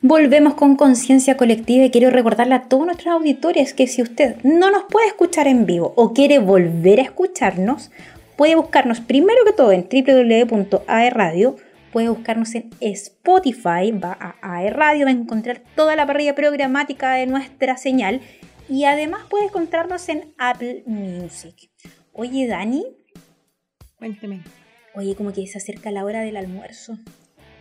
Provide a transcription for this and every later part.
Volvemos con conciencia colectiva y quiero recordarle a todos nuestros auditores que si usted no nos puede escuchar en vivo o quiere volver a escucharnos, puede buscarnos primero que todo en www.aerradio, puede buscarnos en Spotify, va a aerradio, va a encontrar toda la parrilla programática de nuestra señal y además puede encontrarnos en Apple Music. Oye, Dani. Cuénteme. Oye, como que se acerca la hora del almuerzo.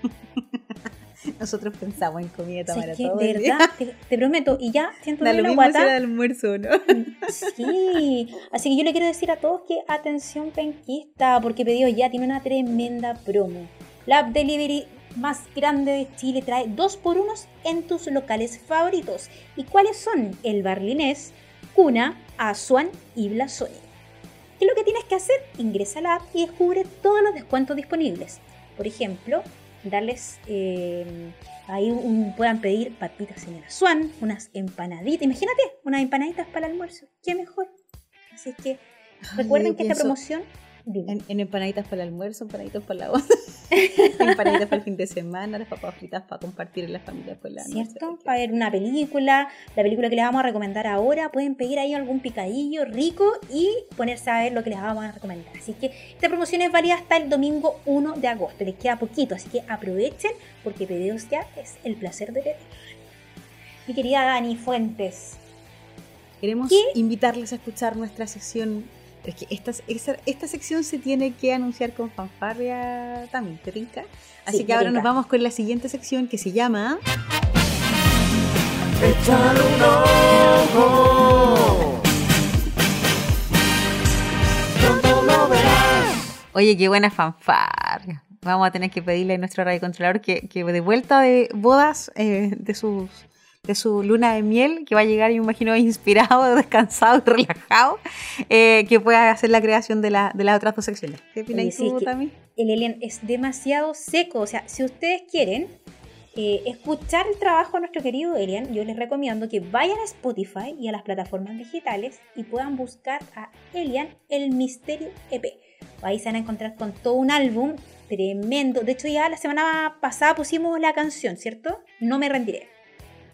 Nosotros pensamos en comida para que, todo. De verdad, te, prometo, y ya siento da lo mismo guata. el almuerzo, ¿no? Sí, así que yo le quiero decir a todos que atención penquista, porque Pedido Ya tiene una tremenda promo. La app delivery más grande de Chile trae dos por unos en tus locales favoritos. ¿Y cuáles son? El Barlinés, Cuna, Azuan y Blasoni. ¿Qué es lo que tienes que hacer? Ingresa a la app y descubre todos los descuentos disponibles. Por ejemplo, darles eh, ahí un, puedan pedir papitas en el Azuan, unas empanaditas. Imagínate, unas empanaditas para el almuerzo. ¿Qué mejor? Así que recuerden que esta promoción en, empanaditas para el almuerzo, empanaditas para la onda, empanaditas para el fin de semana, las papas fritas para compartir en la familia por la ¿Cierto? Para ver una película, la película que les vamos a recomendar ahora, pueden pedir ahí algún picadillo rico y ponerse a ver lo que les vamos a recomendar. Así que esta promoción es válida hasta el domingo 1 de agosto, les queda poquito, así que aprovechen porque pedidos ya es el placer de pedir. Mi querida Dani Fuentes. Queremos invitarles a escuchar nuestra es que esta, esta, sección se tiene que anunciar con fanfarria también, ¿te rinca? Así que ahora nos vamos con la siguiente sección que se llama... Echar un ojo. Oye, qué buena fanfarria. Vamos a tener que pedirle a nuestro radiocontrolador que, que de vuelta de bodas eh, de sus de su luna de miel, que va a llegar, yo me imagino, inspirado, descansado y relajado, eh, que pueda hacer la creación de, la, de las otras dos secciones. ¿Qué tú, también? El Elian es demasiado seco, o sea, si ustedes quieren eh, escuchar el trabajo de nuestro querido Elian, yo les recomiendo que vayan a Spotify y a las plataformas digitales y puedan buscar a Elian El Misterio EP. Ahí se van a encontrar con todo un álbum tremendo. De hecho, ya la semana pasada pusimos la canción, ¿cierto? No me rendiré.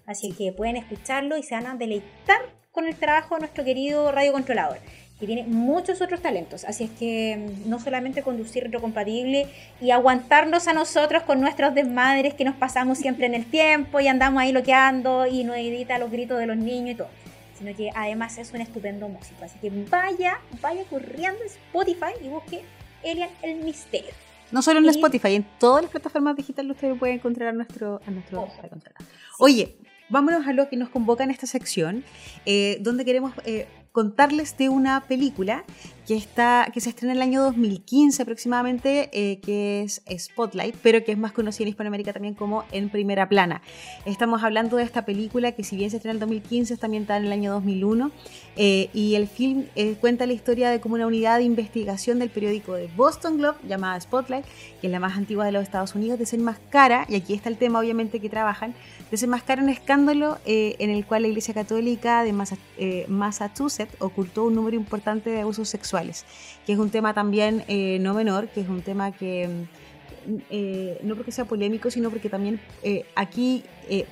Así que pueden escucharlo y se van a deleitar con el trabajo de nuestro querido radiocontrolador, que tiene muchos otros talentos. Así es que mm, no solamente conducir retrocompatible y aguantarnos a nosotros con nuestros desmadres que nos pasamos siempre en el tiempo y andamos ahí loqueando y no edita los gritos de los niños y todo sino que además es un estupendo músico. Así que vaya, vaya corriendo a Spotify y busque Elian el Misterio. No solo en Spotify, en todas las plataformas digitales usted puede encontrar a nuestro, a nuestro Oye, vámonos a lo que nos convoca en esta sección, eh, donde queremos eh, contarles de una película que, está, que se estrena en el año 2015 aproximadamente, eh, que es Spotlight, pero que es más conocida en Hispanoamérica también como En Primera Plana. Estamos hablando de esta película que si bien se estrena en el 2015, está en el año 2001, y el film cuenta la historia de cómo una unidad de investigación del periódico de Boston Globe, llamada Spotlight, que es la más antigua de los Estados Unidos, desenmascara, y aquí está el tema obviamente que trabajan, desenmascara un escándalo en el cual la Iglesia Católica de Massachusetts ocultó un número importante de abusos sexuales, que es un tema también eh, no menor, que es un tema que mm, eh, no porque sea polémico, sino porque también eh, aquí,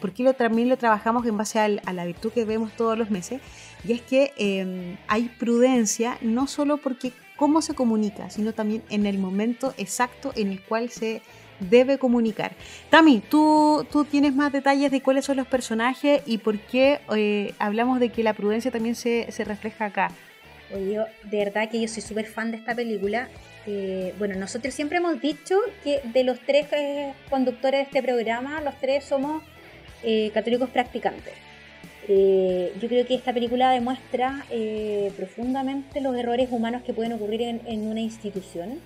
porque lo, también lo trabajamos en base a la virtud que vemos todos los meses, y es que em, hay prudencia no solo porque cómo se comunica, sino también en el momento exacto en el cual se debe comunicar. Tami, ¿tú, tú tienes más detalles de cuáles son los personajes y por qué eh, hablamos de que la prudencia también se, refleja acá. De verdad que yo soy súper fan de esta película. Eh, bueno, nosotros siempre hemos dicho que de los tres eh, conductores de este programa, los tres somos católicos practicantes. yo creo que esta película demuestra profundamente los errores humanos que pueden ocurrir en, en una institución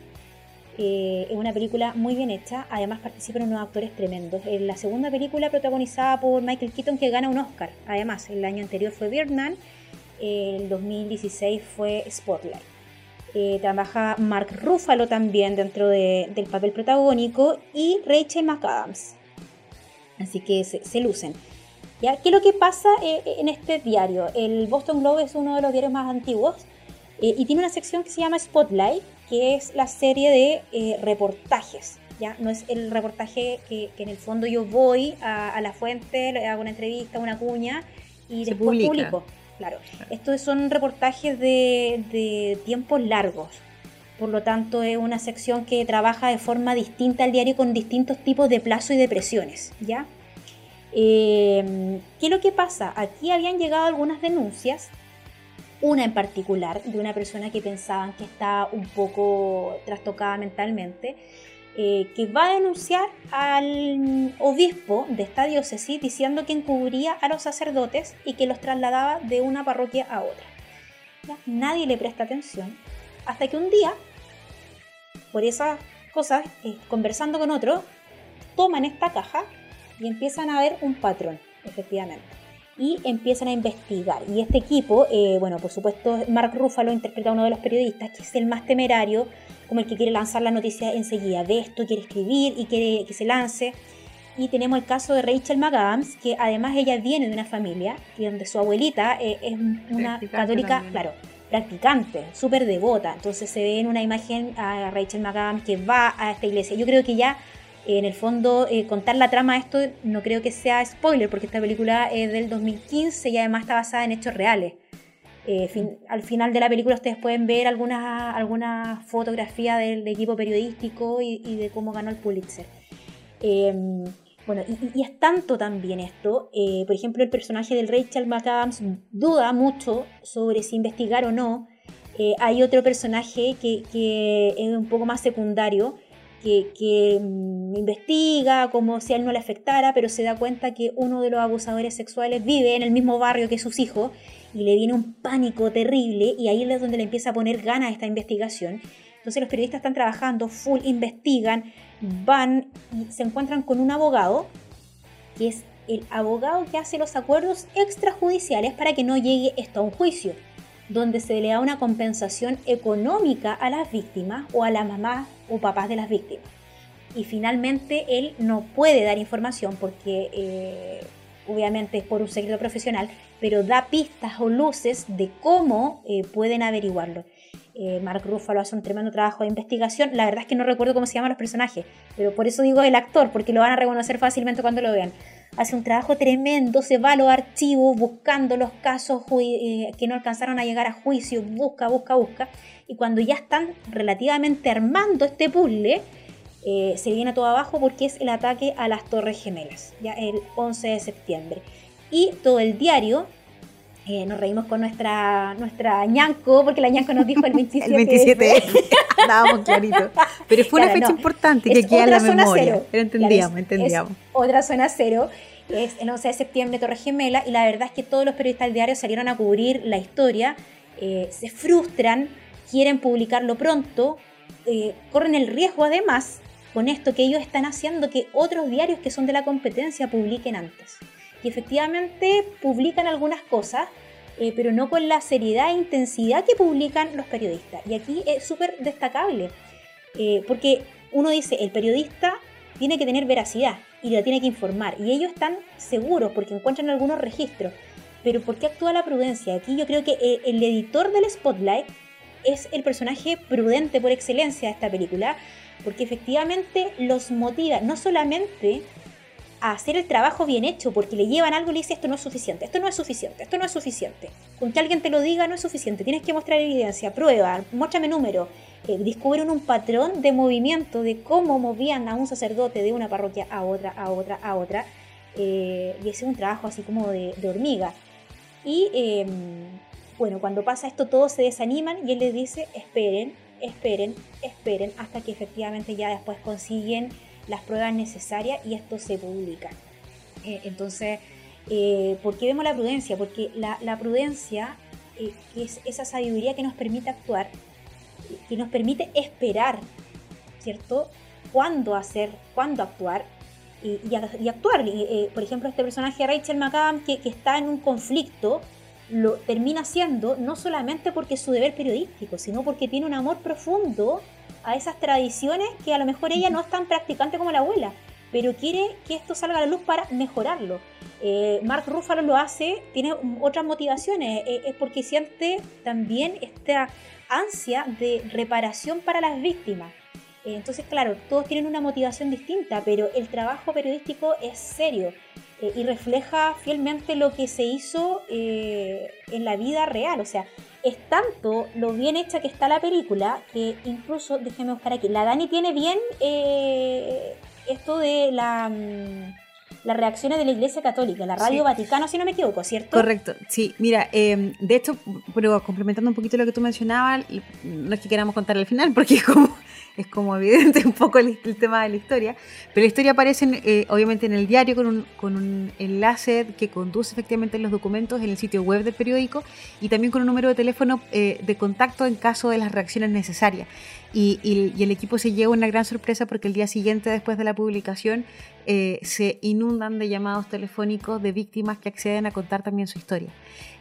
eh, es una película muy bien hecha, además participan unos actores tremendos. En la segunda película protagonizada por Michael Keaton que gana un Oscar. Además, el año anterior fue Birdman, el 2016 fue Spotlight. Eh, trabaja Mark Ruffalo también dentro del papel protagónico y Rachel McAdams. Así que se, lucen. ¿Ya? ¿Qué es lo que pasa eh, en este diario? El Boston Globe es uno de los diarios más antiguos y tiene una sección que se llama Spotlight que es la serie de eh, reportajes. ¿ya? No es el reportaje que, en el fondo yo voy a, la fuente, le hago una entrevista, una cuña y después publico. Claro. Estos son reportajes de, tiempos largos. Por lo tanto, es una sección que trabaja de forma distinta al diario con distintos tipos de plazo y de presiones. ¿ya? Eh, ¿Qué es lo que pasa? Aquí habían llegado algunas denuncias una en particular de una persona que pensaban que está un poco trastocada mentalmente, eh, que va a denunciar al obispo de esta diócesis diciendo que encubría a los sacerdotes y que los trasladaba de una parroquia a otra. Nadie le presta atención hasta que un día, por esas cosas, eh, conversando con otro, toman esta caja y empiezan a ver un patrón, efectivamente y empiezan a investigar. Y este equipo, eh, bueno, por supuesto, Mark Ruffalo interpreta a uno de los periodistas, que es el más temerario, como el que quiere lanzar la noticia enseguida. Ve esto, quiere escribir y quiere que se lance. Y tenemos el caso de Rachel McAdams, que además ella viene de una familia donde su abuelita eh, es una católica, claro, practicante, súper devota. Entonces se ve en una imagen a Rachel McAdams que va a esta iglesia. Yo creo que ya en el fondo, eh, contar la trama de esto no creo que sea spoiler, porque esta película es del 2015 y además está basada en hechos reales. Eh, al final de la película ustedes pueden ver algunas alguna fotografía del, equipo periodístico y, de cómo ganó el Pulitzer. Em, bueno, y, es tanto también esto, eh, por ejemplo, el personaje del Rachel McAdams duda mucho sobre si investigar o no. hay otro personaje que, que, es un poco más secundario, que, mm, investiga como si a él no le afectara, pero se da cuenta que uno de los abusadores sexuales vive en el mismo barrio que sus hijos y le viene un pánico terrible y ahí es donde le empieza a poner ganas esta investigación. Entonces los periodistas están trabajando, full, investigan, van y se encuentran con un abogado, que es el abogado que hace los acuerdos extrajudiciales para que no llegue esto a un juicio donde se le da una compensación económica a las víctimas o a la mamá o papás de las víctimas. Y finalmente él no puede dar información porque eh, obviamente es por un secreto profesional, pero da pistas o luces de cómo eh, pueden averiguarlo. Eh, Mark Ruffalo hace un tremendo trabajo de investigación. La verdad es que no recuerdo cómo se llaman los personajes, pero por eso digo el actor, porque lo van a reconocer fácilmente cuando lo vean hace un trabajo tremendo, se va a los archivos buscando los casos eh, que no alcanzaron a llegar a juicio, busca, busca, busca, y cuando ya están relativamente armando este puzzle, eh, se viene todo abajo porque es el ataque a las Torres Gemelas, ya el 11 de septiembre. Y todo el diario, eh, nos reímos con nuestra, nuestra ñanco, porque la ñanco nos dijo el 27. el 27, estábamos clarito. Pero fue una fecha importante que queda en la memoria. Pero entendíamos, entendíamos. otra zona cero es el 11 de septiembre Torre Gemela y la verdad es que todos los periodistas del diario salieron a cubrir la historia, eh, se frustran, quieren publicarlo pronto, eh, corren el riesgo además con esto que ellos están haciendo que otros diarios que son de la competencia publiquen antes. Efectivamente publican algunas cosas, eh, pero no con la seriedad e intensidad que publican los periodistas. Y aquí es súper destacable, porque uno dice, el periodista tiene que tener veracidad y la tiene que informar. Y ellos están seguros porque encuentran algunos registros. Pero ¿por qué actúa la prudencia? Aquí yo creo que eh, el editor del Spotlight es el personaje prudente por excelencia de esta película, porque efectivamente los motiva no solamente hacer el trabajo bien hecho, porque le llevan algo y le dice esto no es suficiente, esto no es suficiente, esto no es suficiente. Con que alguien te lo diga no es suficiente, tienes que mostrar evidencia, prueba, muéstrame número, eh, descubren un patrón de movimiento de cómo movían a un sacerdote de una parroquia a otra, a otra, a otra. Eh, y es un trabajo así como de, hormiga. Y em, bueno, cuando pasa esto todos se desaniman y él les dice, esperen, esperen, esperen, hasta que efectivamente ya después consiguen las pruebas necesarias y esto se publica. Eh, entonces, ¿por qué vemos la prudencia? Porque la, prudencia es esa sabiduría que nos permite actuar que nos permite esperar, ¿cierto? Cuándo hacer, cuándo actuar y, actuar. Eh, por ejemplo, este personaje Rachel McAdams que, está en un conflicto, lo termina haciendo no solamente porque es su deber periodístico, sino porque tiene un amor profundo a esas tradiciones que a lo mejor ella no es tan practicante como la abuela, pero quiere que esto salga a la luz para mejorarlo. Eh, Mark Ruffalo lo hace, tiene otras motivaciones, eh, es porque siente también esta ansia de reparación para las víctimas. Eh, entonces, claro, todos tienen una motivación distinta, pero el trabajo periodístico es serio y refleja fielmente lo que se hizo en la vida real. O sea, es tanto lo bien hecha que está la película que incluso, déjeme buscar aquí, la Dani tiene bien esto de la, mm, las reacciones de la Iglesia Católica, la Radio Vaticano, si no me equivoco, ¿cierto? Correcto, sí. Mira, em, de hecho, pero complementando un poquito lo que tú mencionabas, no es que queramos contar al final, porque es como es como evidente un poco el, tema de la historia, pero la historia aparece eh, obviamente en el diario con un, con un enlace que conduce efectivamente los documentos en el sitio web del periódico y también con un número de teléfono eh, de contacto en caso de las reacciones necesarias. Y, y, el equipo se lleva una gran sorpresa porque el día siguiente, después de la publicación, eh, se inundan de llamados telefónicos de víctimas que acceden a contar también su historia.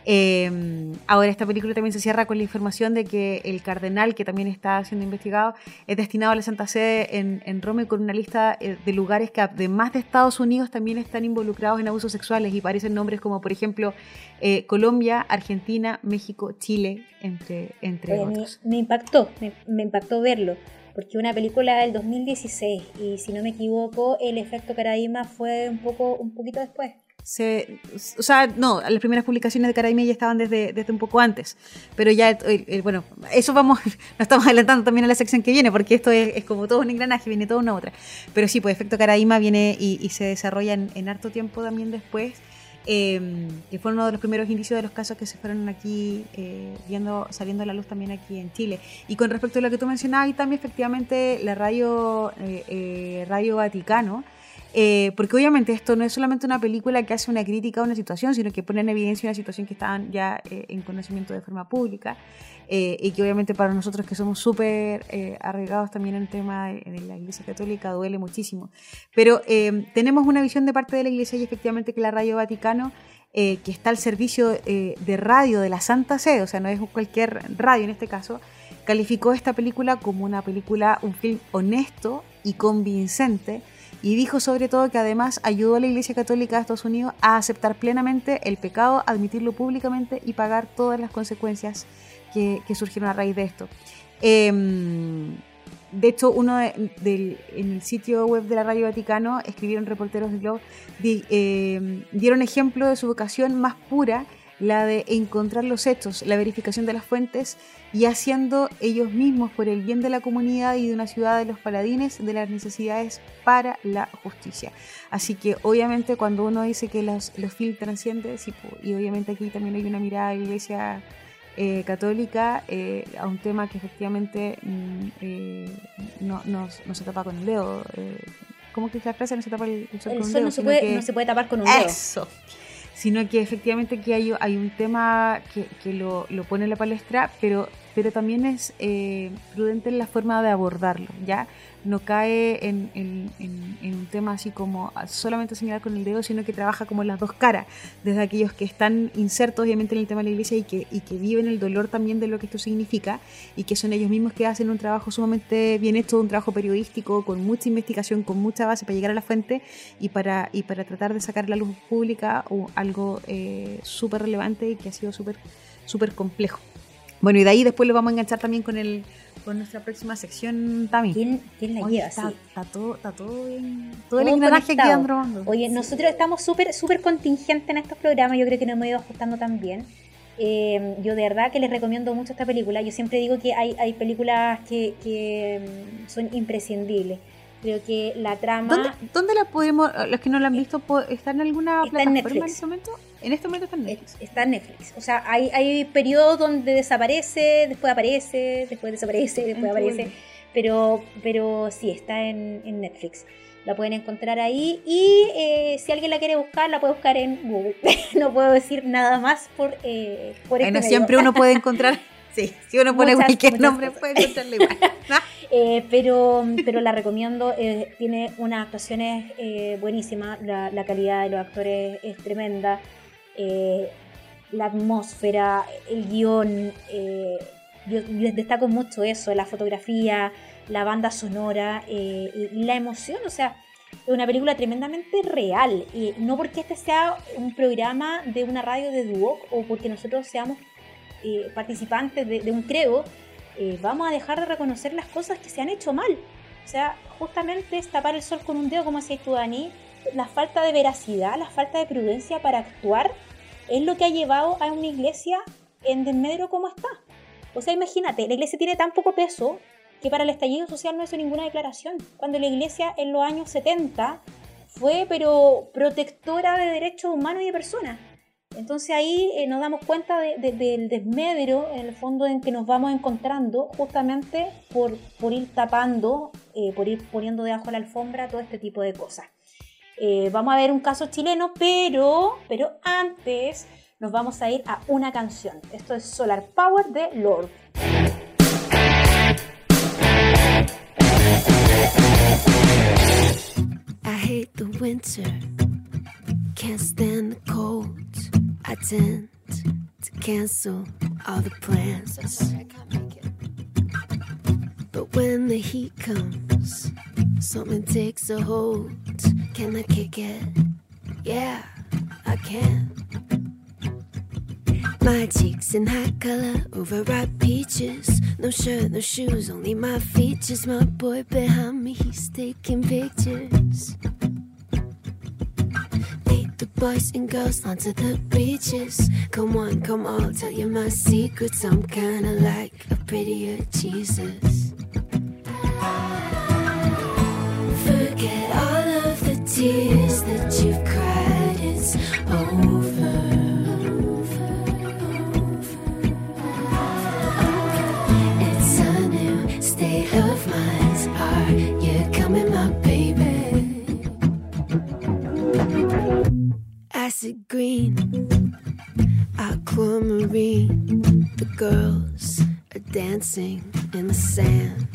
Em, ahora, esta película también se cierra con la información de que el cardenal, que también está siendo investigado, es destinado a la Santa Sede en, Roma y con una lista eh, de lugares que, además de Estados Unidos, también están involucrados en abusos sexuales y parecen nombres como, por ejemplo, eh, Colombia, Argentina, México, Chile, entre, entre otros. Me, impactó, me, impactó verlo porque una película del 2016 y si no me equivoco el efecto Caraíma fue un poco un poquito después. Se, o sea, no, las primeras publicaciones de Carabina ya estaban desde, desde un poco antes, pero ya, bueno, eso vamos, nos estamos adelantando también a la sección que viene, porque esto es, como todo un engranaje, viene toda una otra, pero sí, pues Efecto Caraíma viene y, se desarrolla en, harto tiempo también después, eh, que fue uno de los primeros indicios de los casos que se fueron aquí viendo, saliendo a la luz también aquí en Chile. Y con respecto a lo que tú mencionabas, y también efectivamente la radio, radio Vaticano, eh, porque obviamente esto no es solamente una película que hace una crítica a una situación, sino que pone en evidencia una situación que está ya eh, en conocimiento de forma pública eh, y que obviamente para nosotros que somos súper arraigados también en el tema de, la Iglesia Católica duele muchísimo. Pero tenemos una visión de parte de la Iglesia y efectivamente que la Radio Vaticano que está al servicio de radio de la Santa Sede, o sea, no es cualquier radio en este caso, calificó esta película como una película, un film honesto y convincente, y dijo sobre todo que además ayudó a la Iglesia Católica de Estados Unidos a aceptar plenamente el pecado, admitirlo públicamente y pagar todas las consecuencias que, surgieron a raíz de esto. Em, de hecho, uno en el sitio web de la Radio Vaticano escribieron reporteros del Globo, em, dieron ejemplo de su vocación más pura la de encontrar los hechos, la verificación de las fuentes y haciendo ellos mismos por el bien de la comunidad y de una ciudad de los paladines de las necesidades para la justicia. Así que obviamente cuando uno dice que los, los films trascienden, y obviamente aquí también hay una mirada de iglesia eh, católica eh, a un tema que efectivamente mm, eh, no, no, se tapa con el dedo. ¿Cómo que es la frase? No se tapa el, sol con un dedo. No se, puede, no se puede tapar con un dedo. Eso sino que efectivamente aquí hay, hay un tema que, que lo, lo, pone en la palestra, pero, pero también es eh, prudente en la forma de abordarlo, ¿ya? no cae en, un tema así como solamente señalar con el dedo, sino que trabaja como las dos caras, desde aquellos que están insertos obviamente en el tema de la iglesia y que, y que viven el dolor también de lo que esto significa y que son ellos mismos que hacen un trabajo sumamente bien hecho, un trabajo periodístico con mucha investigación, con mucha base para llegar a la fuente y para, y para tratar de sacar la luz pública algo eh, súper relevante y que ha sido súper súper complejo. Bueno, y de ahí después lo vamos a enganchar también con el con nuestra próxima sección, Tami. ¿Quién, quién la lleva? Está, está, todo, está todo bien. Todo, el engranaje aquí andando. Oye, nosotros estamos súper súper contingentes en estos programas. Yo creo que nos hemos ido ajustando también. Eh, yo de verdad que les recomiendo mucho esta película. Yo siempre digo que hay, hay películas que, que mm, son imprescindibles. Creo que la trama. ¿Dónde, la podemos, los que no la han visto, ¿está en alguna plataforma en, este momento? En este momento está en Netflix. Está en Netflix. O sea, hay, hay periodos donde desaparece, después aparece, después desaparece, después aparece. Pero, pero sí, está en, en Netflix. La pueden encontrar ahí y eh, si alguien la quiere buscar, la puede buscar en Google. no puedo decir nada más por, eh, por este Bueno, siempre uno puede encontrar Sí, si uno pone cualquier nombre puede encontrarle igual. Eh, pero, pero la recomiendo, eh, tiene unas actuaciones eh, buenísimas, la, calidad de los actores es tremenda, la atmósfera, el guion, yo les destaco mucho eso, la fotografía, la banda sonora y la emoción, o sea, es una película tremendamente real. Y no porque este sea un programa de una radio de Duoc o porque nosotros seamos eh, participantes de, un creo, eh, vamos a dejar de reconocer las cosas que se han hecho mal. O sea, justamente es tapar el sol con un dedo, como decías tú, Dani, la falta de veracidad, la falta de prudencia para actuar es lo que ha llevado a una iglesia en desmedro como está. O sea, imagínate, la iglesia tiene tan poco peso que para el estallido social no hizo ninguna declaración. Cuando la iglesia en los años 70 fue, pero protectora de derechos humanos y de personas. Entonces ahí eh, nos damos cuenta del desmedro, en el fondo, en que nos vamos encontrando justamente por, por ir tapando, eh, por ir poniendo debajo de la alfombra todo este tipo de cosas. Eh, vamos a ver un caso chileno, pero, pero antes nos vamos a ir a una canción. Esto es Solar Power de Lord. I hate the winter, can't stand the cold. I tend to cancel all the plans. But when the heat comes, something takes a hold. Can I kick it? Yeah, I can. My cheeks in high color, overripe peaches. No shirt, no shoes, only my features. My boy behind me, he's taking pictures. Lead the boys and girls onto the beaches. Come on, come on, tell you my secrets. I'm kinda like a prettier Jesus. Forget all tears that you've cried, it's over. It's a new state of mind. Are you coming, my baby? Acid green, aquamarine. The girls are dancing in the sand.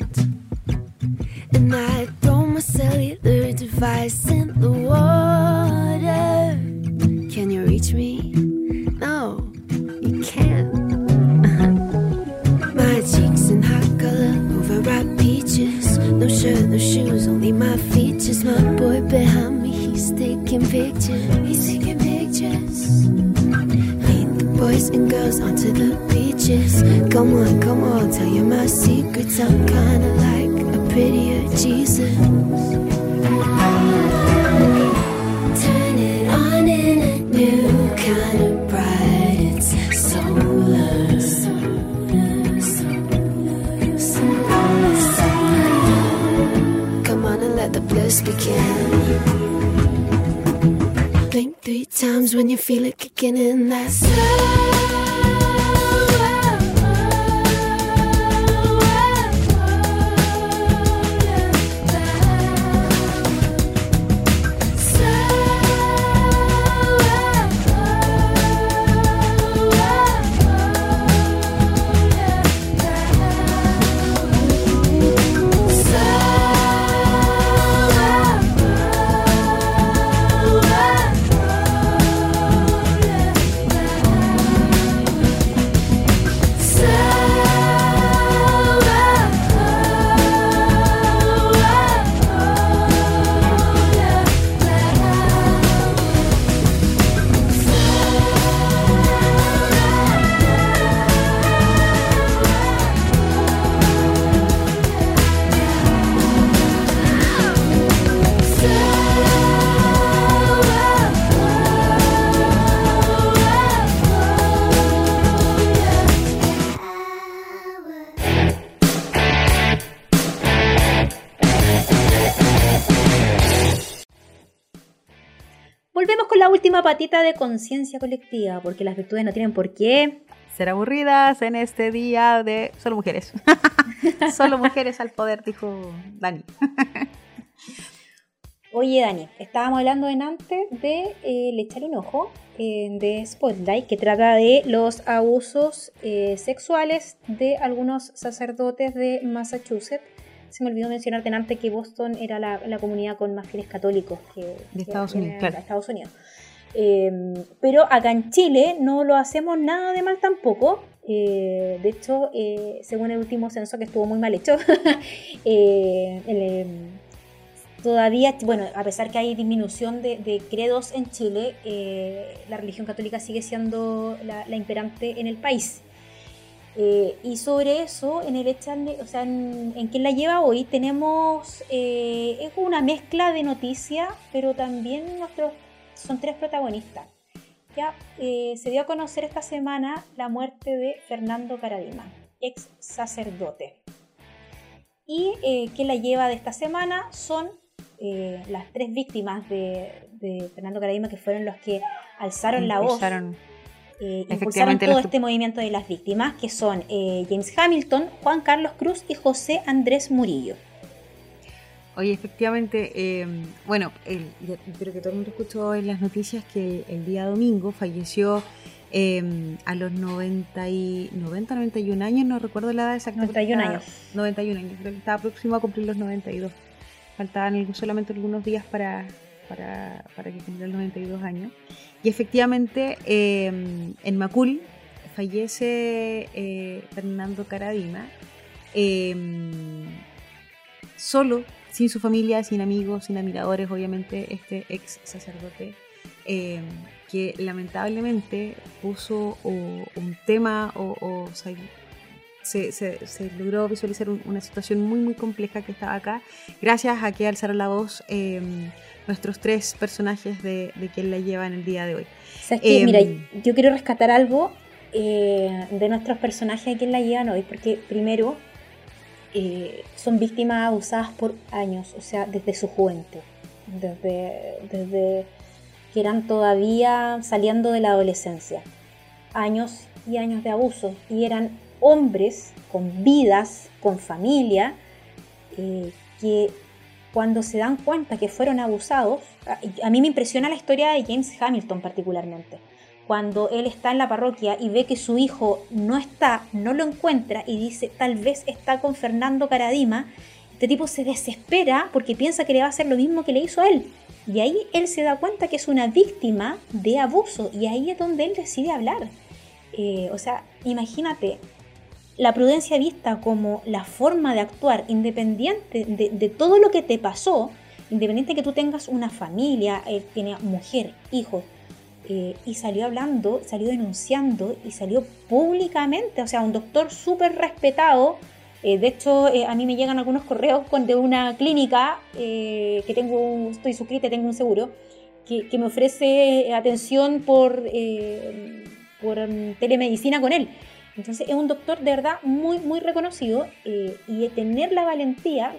And I throw my cellular device in the water. Can you reach me? No, you can't. my cheeks in hot color, overripe peaches. No shirt, no shoes, only my features. My boy behind me, he's taking pictures. He's taking pictures. Lead the boys and girls onto the beaches. Come on, come on, tell you my secrets. I'm kinda like prettier Jesus. Patita de conciencia colectiva, porque las virtudes no tienen por qué ser aburridas en este día de solo mujeres. solo mujeres al poder, dijo Dani. Oye, Dani, estábamos hablando en antes de eh, Le echar un ojo eh, de Spotlight, que trata de los abusos eh, sexuales de algunos sacerdotes de Massachusetts se me olvidó mencionarte antes que Boston era la, comunidad con más fieles católicos que, de Estados, Unidos, claro. Estados Unidos. Em, pero acá en Chile no lo hacemos nada de mal tampoco. Eh, de hecho, eh, según el último censo que estuvo muy mal hecho, eh, em, todavía, bueno, a pesar que hay disminución de, credos en Chile, la religión católica sigue siendo la, imperante en el país. Y sobre eso, en el o sea, en, en quien la lleva hoy, tenemos es una mezcla de noticias, pero también nuestros son tres protagonistas. Ya se dio a conocer esta semana la muerte de Fernando Caradima, ex sacerdote. Y quien la lleva de esta semana son eh, las tres víctimas de, Fernando Caradima, que fueron los que alzaron la voz, eh, impulsaron todo este movimiento de las víctimas, que son eh, James Hamilton, Juan Carlos Cruz y José Andrés Murillo. Oye, efectivamente, bueno, creo que todo el mundo escuchó en las noticias que el día domingo falleció a los 90, y, 90, 91 años, no recuerdo la edad exacta. 91 años. 91 años, creo que estaba próximo a cumplir los 92 faltaban solamente algunos días para, para, para que cumpliera los 92 años. Y efectivamente, em, en Macul fallece eh, Fernando Caradima, em, solo, sin su familia, sin amigos, sin admiradores, obviamente, este ex sacerdote. Em, que lamentablemente puso un tema o, o se, logró visualizar una situación muy, muy compleja que estaba acá, gracias a que alzaron la voz em, nuestros tres personajes de, de quien la lleva en el día de hoy. Em, mira, yo quiero rescatar algo eh, de nuestros personajes de quien la llevan hoy, porque primero eh, son víctimas abusadas por años, o sea, desde su juventud, desde, desde que eran todavía saliendo de la adolescencia. Años y años de abuso, y eran hombres con vidas, con familia, eh, que cuando se dan cuenta que fueron abusados, a, mí me impresiona la historia de James Hamilton particularmente, cuando él está en la parroquia y ve que su hijo no está, no lo encuentra y dice tal vez está con Fernando Caradima, este tipo se desespera porque piensa que le va a hacer lo mismo que le hizo a él. Y ahí él se da cuenta que es una víctima de abuso y ahí es donde él decide hablar. Eh, o sea, imagínate, la prudencia vista como la forma de actuar independiente de, todo lo que te pasó, independiente de que tú tengas una familia, él tenía mujer, hijos, eh, y salió hablando, salió denunciando y salió públicamente, o sea, un doctor súper respetado. Eh, de hecho, eh, a mí me llegan algunos correos con, de una clínica que tengo, estoy suscrita, tengo un seguro, que, que me ofrece atención por, por mm, telemedicina con él. Entonces es un doctor de verdad muy, muy reconocido eh, y tener la valentía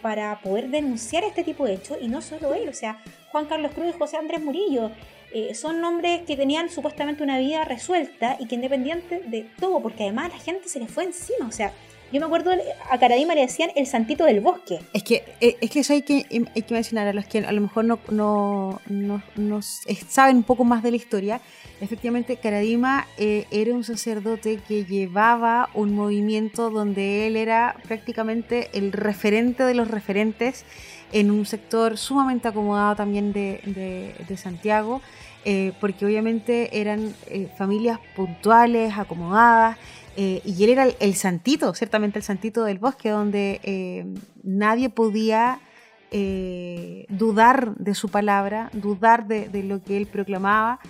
para poder denunciar este tipo de hechos y no solo él, o sea, Juan Carlos Cruz y José Andrés Murillo. Eh, son nombres que tenían supuestamente una vida resuelta y que independiente de todo, porque además la gente se les fue encima, o sea, yo me acuerdo, a Caradima le decían el santito del bosque. Es que, eh, es que eso hay que, hay que mencionar a los que a lo mejor no, no, no, saben un poco más de la historia. Efectivamente, Caradima eh, era un sacerdote que llevaba un movimiento donde él era prácticamente el referente de los referentes en un sector sumamente acomodado también de, de, Santiago, eh, porque obviamente eran familias puntuales, acomodadas, eh, y él era el, santito, ciertamente el santito del bosque, donde eh, nadie podía eh, dudar de su palabra, dudar de, lo que él proclamaba.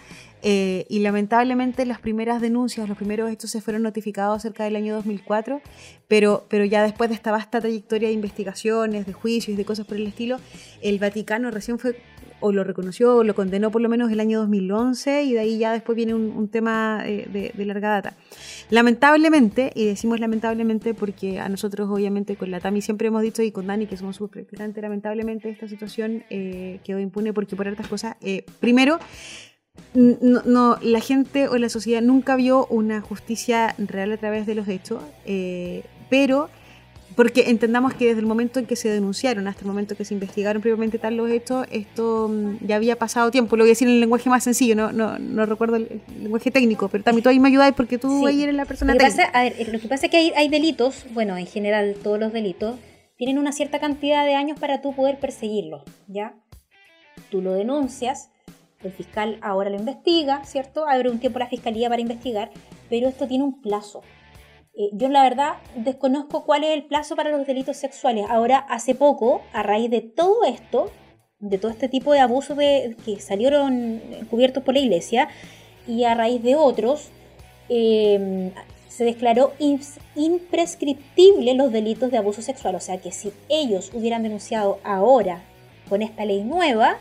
Y lamentablemente las primeras denuncias, los primeros hechos se fueron notificados cerca del año 2004, pero, pero ya después de esta vasta trayectoria de investigaciones, de juicios, de cosas por el estilo, el Vaticano recién fue o lo reconoció o lo condenó por lo menos el año 2011 y de ahí ya después viene un, tema de, larga data. Lamentablemente, y decimos lamentablemente porque a nosotros obviamente con la TAMI siempre hemos dicho y con Dani que somos practicantes, lamentablemente esta situación eh, quedó impune porque por otras cosas, eh, primero, no, la gente o la sociedad nunca vio una justicia real a través de los hechos, eh, pero porque entendamos que desde el momento en que se denunciaron hasta el momento que se investigaron previamente tal los hechos, esto mm, ya había pasado tiempo. Lo voy a decir en el lenguaje más sencillo, no, no, no recuerdo el, lenguaje técnico, pero también tú ahí me ayudáis porque tú ahí eres la persona lo técnica. Pasa, a ver, lo que pasa es que hay, hay delitos, bueno, en general todos los delitos, tienen una cierta cantidad de años para tú poder perseguirlos, ¿ya? Tú lo denuncias, el fiscal ahora lo investiga, ¿cierto? Abre un tiempo la fiscalía para investigar, pero esto tiene un plazo. Eh, yo la verdad desconozco cuál es el plazo para los delitos sexuales. Ahora, hace poco, a raíz de todo esto, de todo este tipo de abusos de, que salieron cubiertos por la iglesia, y a raíz de otros, eh, se declaró imprescriptible los delitos de abuso sexual. O sea que si ellos hubieran denunciado ahora con esta ley nueva,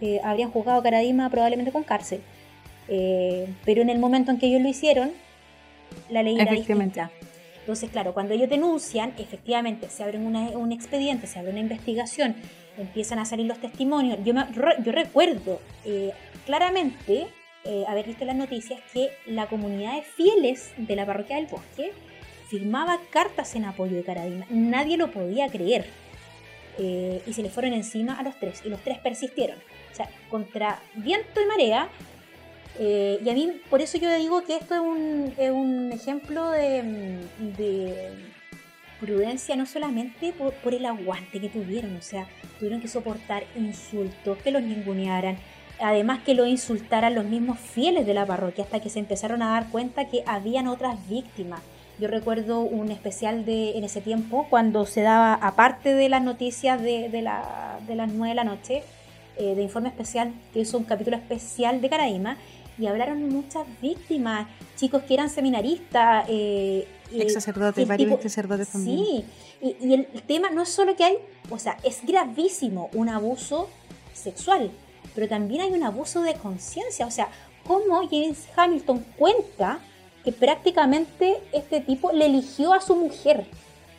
eh, habrían juzgado a Caradima probablemente con cárcel. Eh, pero en el momento en que ellos lo hicieron, la ley era distinta. Entonces, claro, cuando ellos denuncian, efectivamente se abre un expediente, se abre una investigación, empiezan a salir los testimonios. Yo, yo recuerdo eh, claramente haber visto en las noticias que la comunidad de fieles de la parroquia del bosque firmaba cartas en apoyo de Caradima. Nadie lo podía creer. Eh, y se le fueron encima a los tres. Y los tres persistieron. Contra viento y marea. Eh, y a mí, por eso yo digo que esto es un, es un ejemplo de, de, prudencia, no solamente por, por el aguante que tuvieron. O sea, tuvieron que soportar insultos, que los ningunearan además que lo insultaran los mismos fieles de la parroquia hasta que se empezaron a dar cuenta que habían otras víctimas. Yo recuerdo un especial de en ese tiempo cuando se daba, aparte de las noticias de, la, de las 9 de la noche, eh, de informe especial, que hizo un capítulo especial de Caraíma, y hablaron muchas víctimas, chicos que eran seminaristas. Eh, Ex sacerdotes, varios sacerdotes también. Sí, y, y el tema no es solo que hay, o sea, es gravísimo un abuso sexual, pero también hay un abuso de conciencia. O sea, cómo James Hamilton cuenta que prácticamente este tipo le eligió a su mujer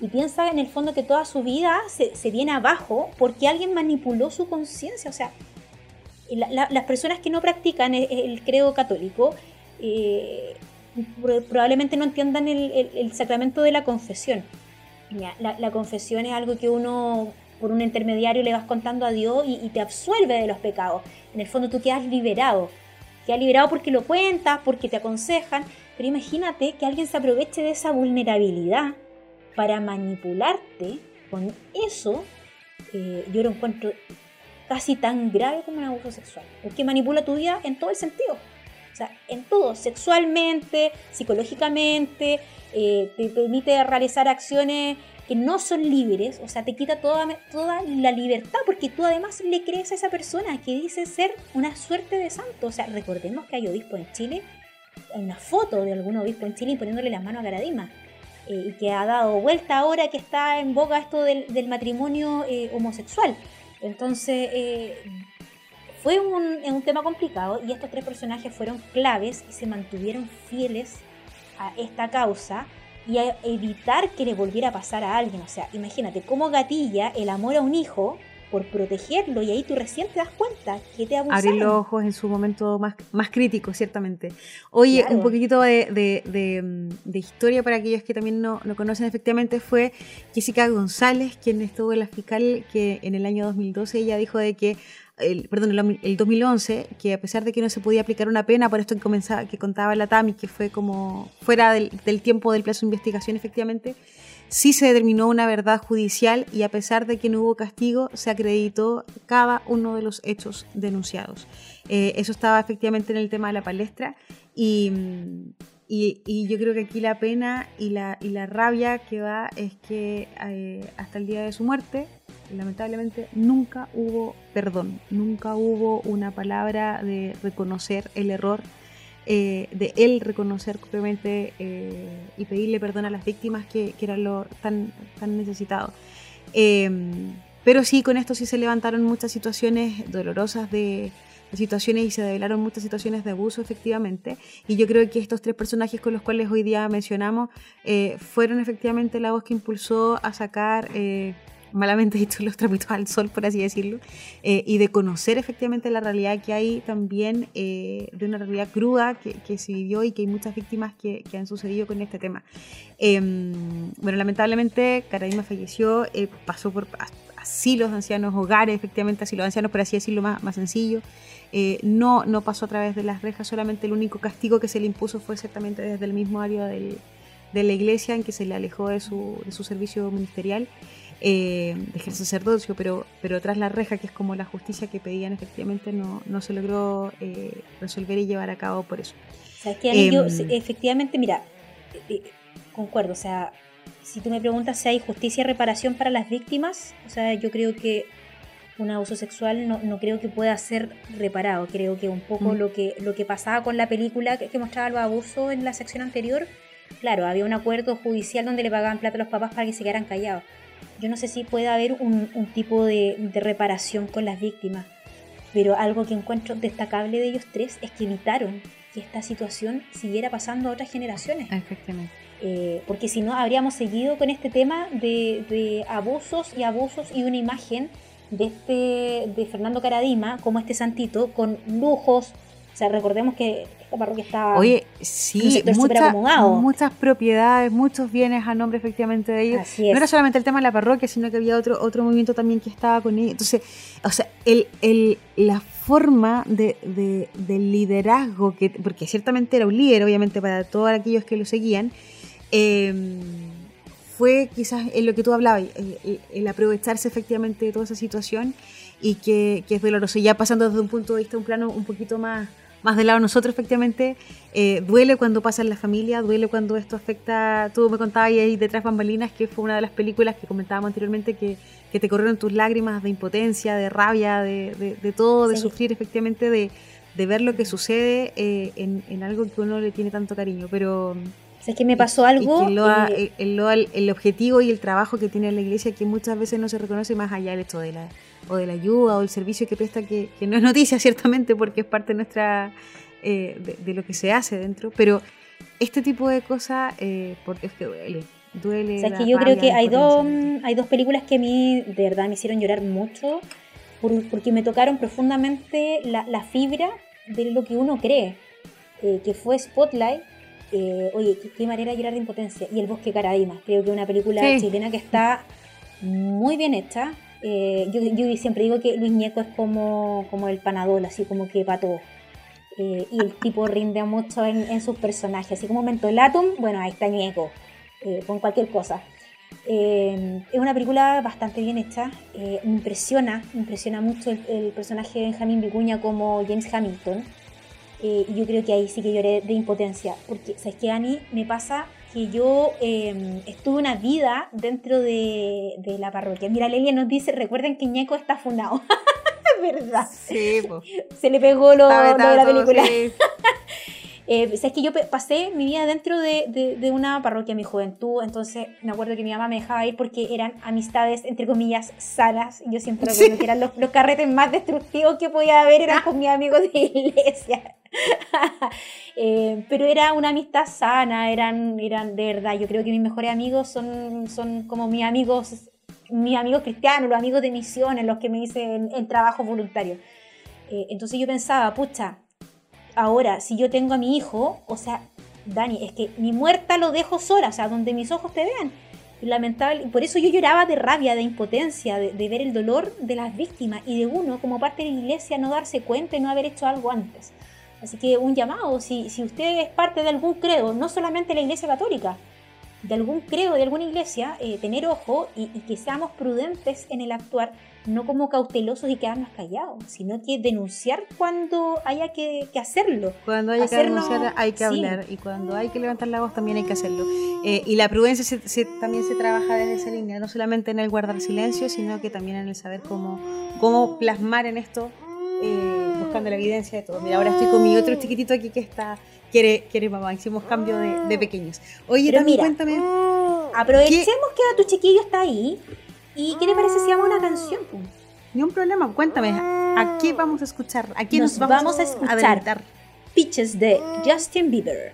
y piensa en el fondo que toda su vida se, viene abajo porque alguien manipuló su conciencia. O sea, las personas que no practican el, credo católico eh, probablemente no entiendan el, sacramento de la confesión. la, confesión es algo que uno por un intermediario le vas contando a Dios y, te absuelve de los pecados. En el fondo tú quedas liberado. Quedas liberado porque lo cuentas, porque te aconsejan, pero imagínate que alguien se aproveche de esa vulnerabilidad para manipularte con eso. Eh, yo lo encuentro casi tan grave como un abuso sexual, porque manipula tu vida en todo el sentido. O sea, en todo, sexualmente, psicológicamente, eh, te permite realizar acciones que no son libres, o sea, te quita toda, toda la libertad, porque tú además le crees a esa persona que dice ser una suerte de santo. O sea, recordemos que hay obispos en Chile, hay una foto de algún obispo en Chile poniéndole las manos a Caradima, eh, y que ha dado vuelta ahora que está en boca esto del, matrimonio eh, homosexual. Entonces, eh, fue un, un tema complicado y estos tres personajes fueron claves y se mantuvieron fieles a esta causa y a evitar que le volviera a pasar a alguien. O sea, imagínate cómo gatilla el amor a un hijo por protegerlo y ahí tú recién te das cuenta que te abusaron. Abrir los ojos en su momento más, más crítico, ciertamente. Oye, un poquitito de, de, historia para aquellos que también no, no, conocen efectivamente fue Jessica González, quien estuvo en la fiscal que en el año 2012 ella dijo de que el, perdón, el, 2011, que a pesar de que no se podía aplicar una pena, por esto que, comenzaba, que contaba la TAMI, que fue como fuera del, tiempo del plazo de investigación, efectivamente, sí se determinó una verdad judicial y a pesar de que no hubo castigo, se acreditó cada uno de los hechos denunciados. Eh, eso estaba efectivamente en el tema de la palestra y, y, yo creo que aquí la pena y la, y la rabia que va es que eh, hasta el día de su muerte, lamentablemente nunca hubo perdón, nunca hubo una palabra de reconocer el error, eh, de él reconocer propiamente eh, y pedirle perdón a las víctimas que, que era lo tan, tan necesitado. Em, pero sí, con esto sí se levantaron muchas situaciones dolorosas de, situaciones y se develaron muchas situaciones de abuso efectivamente y yo creo que estos tres personajes con los cuales hoy día mencionamos eh, fueron efectivamente la voz que impulsó a sacar malamente dicho, los trapitos al sol, por así decirlo, eh, y de conocer efectivamente la realidad que hay también, eh, de una realidad cruda que, que, se vivió y que hay muchas víctimas que, que han sucedido con este tema. Em, bueno, lamentablemente, Caradima falleció, eh, pasó por asilos de ancianos, hogares, efectivamente, asilos de ancianos, por así decirlo, más, sencillo. no, no pasó a través de las rejas, solamente el único castigo que se le impuso fue exactamente desde el mismo área de la iglesia en que se le alejó de su servicio ministerial eh, el sacerdocio, pero, pero tras la reja, que es como la justicia que pedían, efectivamente no, no se logró eh, resolver y llevar a cabo por eso. ¿Sabes qué, em, efectivamente, mira, eh, eh, concuerdo. O sea, si tú me preguntas si hay justicia y reparación para las víctimas, o sea, yo creo que un abuso sexual no, no creo que pueda ser reparado. Creo que un poco lo, que, lo que pasaba con la película que, mostraba los abusos en la sección anterior, claro, había un acuerdo judicial donde le pagaban plata a los papás para que se quedaran callados. Yo no sé si puede haber un, un tipo de, de reparación con las víctimas, pero algo que encuentro destacable de ellos tres es que evitaron que esta situación siguiera pasando a otras generaciones. Efectivamente. Eh, porque si no, habríamos seguido con este tema de, de abusos y abusos y una imagen de este de Fernando Caradima como este santito con lujos. O sea, recordemos que esta parroquia está Oye, sí, mucha, muchas propiedades, muchos bienes a nombre efectivamente de ellos. No era solamente el tema de la parroquia, sino que había otro otro movimiento también que estaba con ellos. Entonces, o sea, el, el, la forma de, de, del liderazgo, que porque ciertamente era un líder, obviamente, para todos aquellos que lo seguían, eh, fue quizás en lo que tú hablabas, el, aprovecharse efectivamente de toda esa situación y que, es doloroso. Ya pasando desde un punto de vista, un plano un poquito más, más del lado de nosotros, efectivamente, eh, duele cuando pasa en la familia, duele cuando esto afecta. Tú me contabas ahí detrás bambalinas que fue una de las películas que comentábamos anteriormente que, que te corrieron tus lágrimas de impotencia, de rabia, de, de, todo, de sufrir efectivamente, de, de, ver lo que sucede eh, en, en algo que uno le tiene tanto cariño. Pero es que me pasó algo. Eh, el, objetivo y el trabajo que tiene la iglesia que muchas veces no se reconoce más allá del hecho de la, o de la ayuda o el servicio que presta, que, no es noticia ciertamente porque es parte nuestra eh, de, lo que se hace dentro, pero este tipo de cosas, eh, porque es que duele. Duele. O sea, es que yo creo que hay dos, hay dos películas que a mí de verdad me hicieron llorar mucho porque me tocaron profundamente la, la fibra de lo que uno cree, que fue Spotlight eh, oye, qué, manera de llorar de impotencia. Y El Bosque Caradima, creo que es una película chilena que está muy bien hecha. Eh, yo, siempre digo que Luis Ñeco es como, como el panadol, así como que para todo. Eh, y el tipo rinde mucho en, sus personajes, así como Mentolatum, bueno, ahí está Ñeco, con cualquier cosa. es una película bastante bien hecha, me impresiona, impresiona mucho el, personaje de Benjamin Vicuña como James Hamilton. Eh, yo creo que ahí sí que lloré de impotencia, porque, ¿sabes qué, Ani? Me pasa que yo em, estuve una vida dentro de, la parroquia. Mira, Lelia nos dice, recuerden que Ñeco está fundado. es verdad. Sí, Se le pegó lo, de la película. Eh, es que yo pasé mi vida dentro de, de, una parroquia, mi juventud, entonces me acuerdo que mi mamá me dejaba ir porque eran amistades, entre comillas, sanas. Yo siempre recuerdo que eran los, los, carretes más destructivos que podía haber, eran con mis amigos de iglesia. Eh, pero era una amistad sana, eran, eran de verdad. Yo creo que mis mejores amigos son, son como mis amigos, mis amigos cristianos, los amigos de misiones, los que me dicen el trabajo voluntario. Eh, entonces yo pensaba, pucha, ahora, si yo tengo a mi hijo, o sea, Dani, es que mi muerta lo dejo sola, o sea, donde mis ojos te vean. Lamentable, por eso yo lloraba de rabia, de impotencia, de, ver el dolor de las víctimas y de uno, como parte de la iglesia, no darse cuenta y no haber hecho algo antes. Así que un llamado, si, si usted es parte de algún credo, no solamente la iglesia católica, de algún credo, de alguna iglesia, eh, tener ojo y, que seamos prudentes en el actuar, no como cautelosos y quedarnos callados, sino que denunciar cuando haya que, hacerlo. Cuando haya que denunciar hay que hablar y cuando hay que levantar la voz también hay que hacerlo. Eh, y la prudencia también se trabaja desde esa línea, no solamente en el guardar silencio, sino que también en el saber cómo, cómo plasmar en esto, eh, buscando la evidencia de todo. Mira, ahora estoy con mi otro chiquitito aquí que está quiere, quiere mamá, hicimos cambio de, pequeños. Oye, también cuéntame. Aprovechemos que tu chiquillo está ahí. ¿Y qué le parece si hago una canción? Ni un problema, cuéntame, ¿a qué vamos a escuchar? ¿A quién nos, vamos, a escuchar? Pitches de Justin Bieber.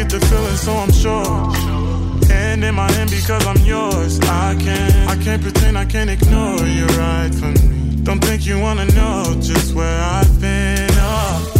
Get the feeling, so I'm sure. Hand in my hand because I'm yours. I can't, I can't pretend, I can't ignore you right from me. Don't think you wanna know just where I've been. Oh,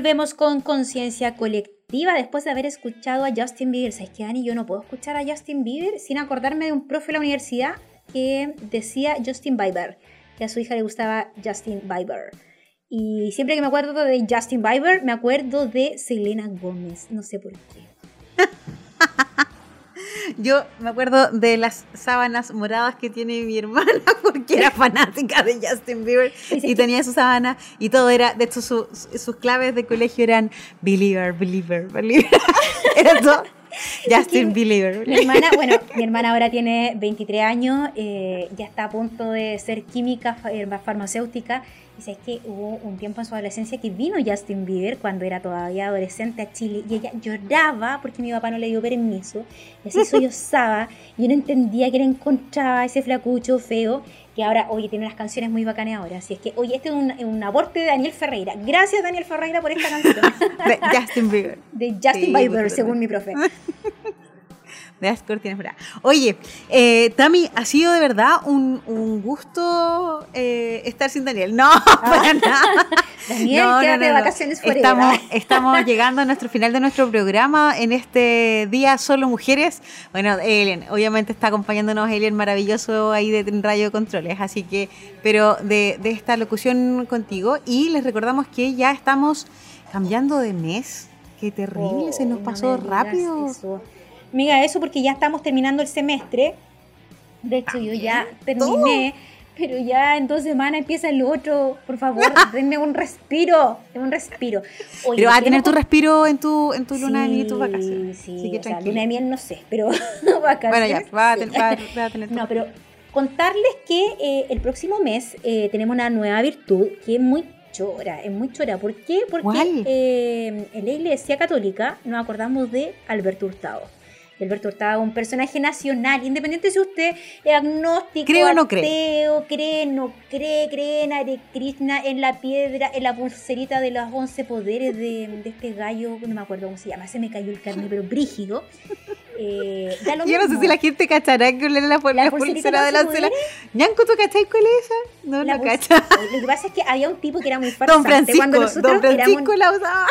Volvemos con conciencia colectiva después de haber escuchado a Justin Bieber. ¿Sabes qué, Dani? Yo no puedo escuchar a Justin Bieber sin acordarme de un profe de la universidad que decía Justin Bieber, que a su hija le gustaba Justin Bieber. Y siempre que me acuerdo de Justin Bieber, me acuerdo de Selena Gómez. No sé por qué. Yo me acuerdo de las sábanas moradas que tiene mi hermana porque era fanática de Justin Bieber y tenía su sábana y todo era, de hecho su- su- sus claves de colegio eran Believer, Believer, Believer. Era todo Justin Believer. Mi hermana, bueno, mi hermana ahora tiene 23 años, eh, ya está a punto de ser química eh, farmacéutica. Y sabes que hubo un tiempo en su adolescencia que vino Justin Bieber cuando era todavía adolescente a Chile y ella lloraba porque mi papá no le dio permiso. Y así sollozaba. y Yo no entendía que le encontraba ese flacucho feo que ahora, oye, tiene unas canciones muy bacanas ahora. Así es que, oye, este es un, un aporte de Daniel Ferreira. Gracias, Daniel Ferreira, por esta canción. De Justin Bieber. de Justin Sí, Bieber, según mi profe. De las cortinas moradas. Oye, eh, Tami, ha sido de verdad un, un gusto eh, estar sin Daniel. No, para nada. Daniel, quédate de vacaciones fuera. Estamos, estamos llegando a nuestro final de nuestro programa en este día Solo Mujeres. Bueno, Elian, obviamente está acompañándonos Elian maravilloso ahí de Radio Controles, así que, pero de, de esta locución contigo. Y les recordamos que ya estamos cambiando de mes. Qué terrible, se nos Oh, pasó no rápido. Eso. Mira, eso porque ya estamos terminando el semestre. De hecho, yo ya terminé, pero ya en dos semanas empieza el otro. Por favor, denme un respiro, denme un respiro. Oye, Pero vas a tener tu respiro en tu, en tu luna de miel y tus vacaciones. Sí, Así que o sea, tranquila. luna de miel no sé, pero vacaciones. Bueno, ya, va a, sí. ten- va a- va a tener tu No, pero contarles que eh, el próximo mes eh, tenemos una nueva virtud que es muy chora, es muy chora. ¿Por qué? Porque eh, en la iglesia católica nos acordamos de Alberto Hurtado. Alberto Hurtado un personaje nacional, independiente si usted es agnóstico, ¿Cree o no cree? ateo, cree, no cree, cree en Hare Krishna, en la piedra, en la pulserita de los 11 poderes de, de este gallo, no me acuerdo cómo se llama, se me cayó el carne, pero brígido. Eh, da lo Yo no sé si la gente cachará que la, la, la, pulsera de la cela. Ñanco, ¿tú cachai cuál es esa? No La puls- cacha. Lo que pasa es que había un tipo que era muy Don farsante. Francisco, Cuando nosotros Don Francisco éramos, la usaba.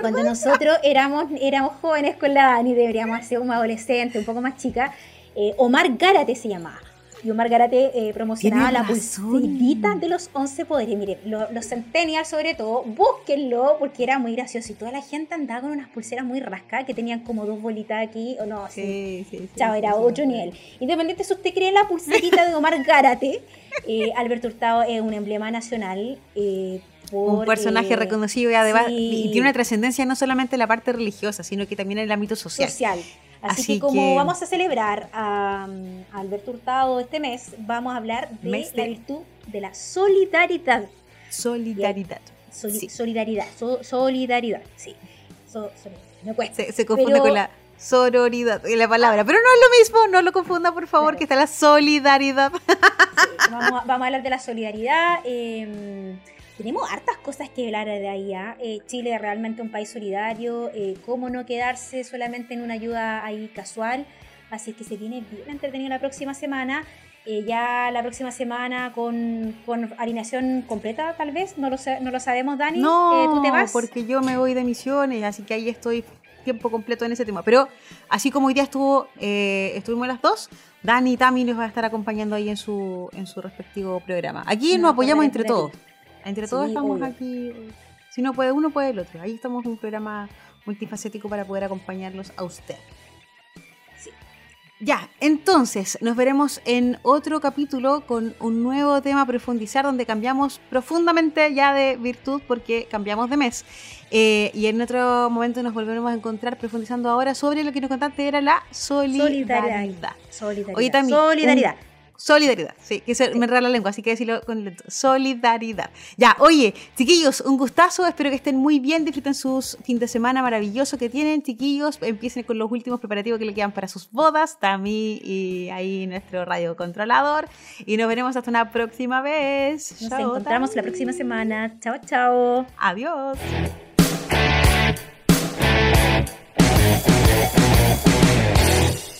Cuando nosotros éramos, éramos jóvenes con la Dani, deberíamos ser un adolescente, un poco más chica, eh, Omar Gárate se llamaba. Y Omar Gárate eh, promocionaba la pulserita de los 11 poderes. Miren, lo- los centennials sobre todo, búsquenlo porque era muy gracioso. Y toda la gente andaba con unas pulseras muy rascadas que tenían como dos bolitas aquí. O no, sí. Sí, sí, sí. Chao, sí, era sí, otro sí. nivel. Independiente si usted cree en la pulserita de Omar Gárate, eh, Alberto Hurtado es un emblema nacional. eh, Un personaje eh, reconocido y además sí. y tiene una trascendencia no solamente en la parte religiosa, sino que también en el ámbito social. social. Así, Así que como vamos a celebrar a, um, a Alberto Hurtado este mes, vamos a hablar de Mes la de- virtud de la solidaridad. Solidaridad. Soli- Sí. Solidaridad, so- solidaridad, sí. So-. Me cuesta. Se, se confunde Pero- con la sororidad, en la palabra. Pero no es lo mismo, no lo confunda, por favor, Claro. que está la solidaridad. Sí, vamos, a, vamos a hablar de la solidaridad. eh, tenemos hartas cosas que hablar de ahí. ¿ah? Eh, Chile es realmente un país solidario. eh, ¿Cómo no quedarse solamente en una ayuda ahí casual? Así que se viene bien entretenido la próxima semana. Eh, ya la próxima semana con, con alineación completa, tal vez. No lo, no lo sabemos, Dani. No, Eh, ¿Tú te vas? porque yo me voy de misiones, así que ahí estoy tiempo completo en ese tema. Pero así como hoy día estuvo, eh, estuvimos las dos, Dani y Tami nos va a estar acompañando ahí en su, en su respectivo programa. Aquí No, nos apoyamos entre todos. Entre todos Sí, estamos obvio. aquí. Si no puede uno, puede el otro. Ahí estamos en un programa multifacético para poder acompañarlos a usted. Sí. Ya, entonces nos veremos en otro capítulo con un nuevo tema a profundizar donde cambiamos profundamente ya de virtud porque cambiamos de mes. Eh, y en otro momento nos volveremos a encontrar profundizando ahora sobre lo que nos contaste era la solidaridad. Solidaridad. Solidaridad. Oye, Tami, solidaridad. Solidaridad, sí, que se me enreda la lengua, así que decirlo con lento. Solidaridad. Ya, oye, chiquillos, un gustazo, espero que estén muy bien, disfruten sus fin de semana maravilloso que tienen, chiquillos, empiecen con los últimos preparativos que le quedan para sus bodas, Tami y ahí nuestro radio controlador, y nos veremos hasta una próxima vez. Nos chao, encontramos Tami. la próxima semana, chao, chao. Adiós.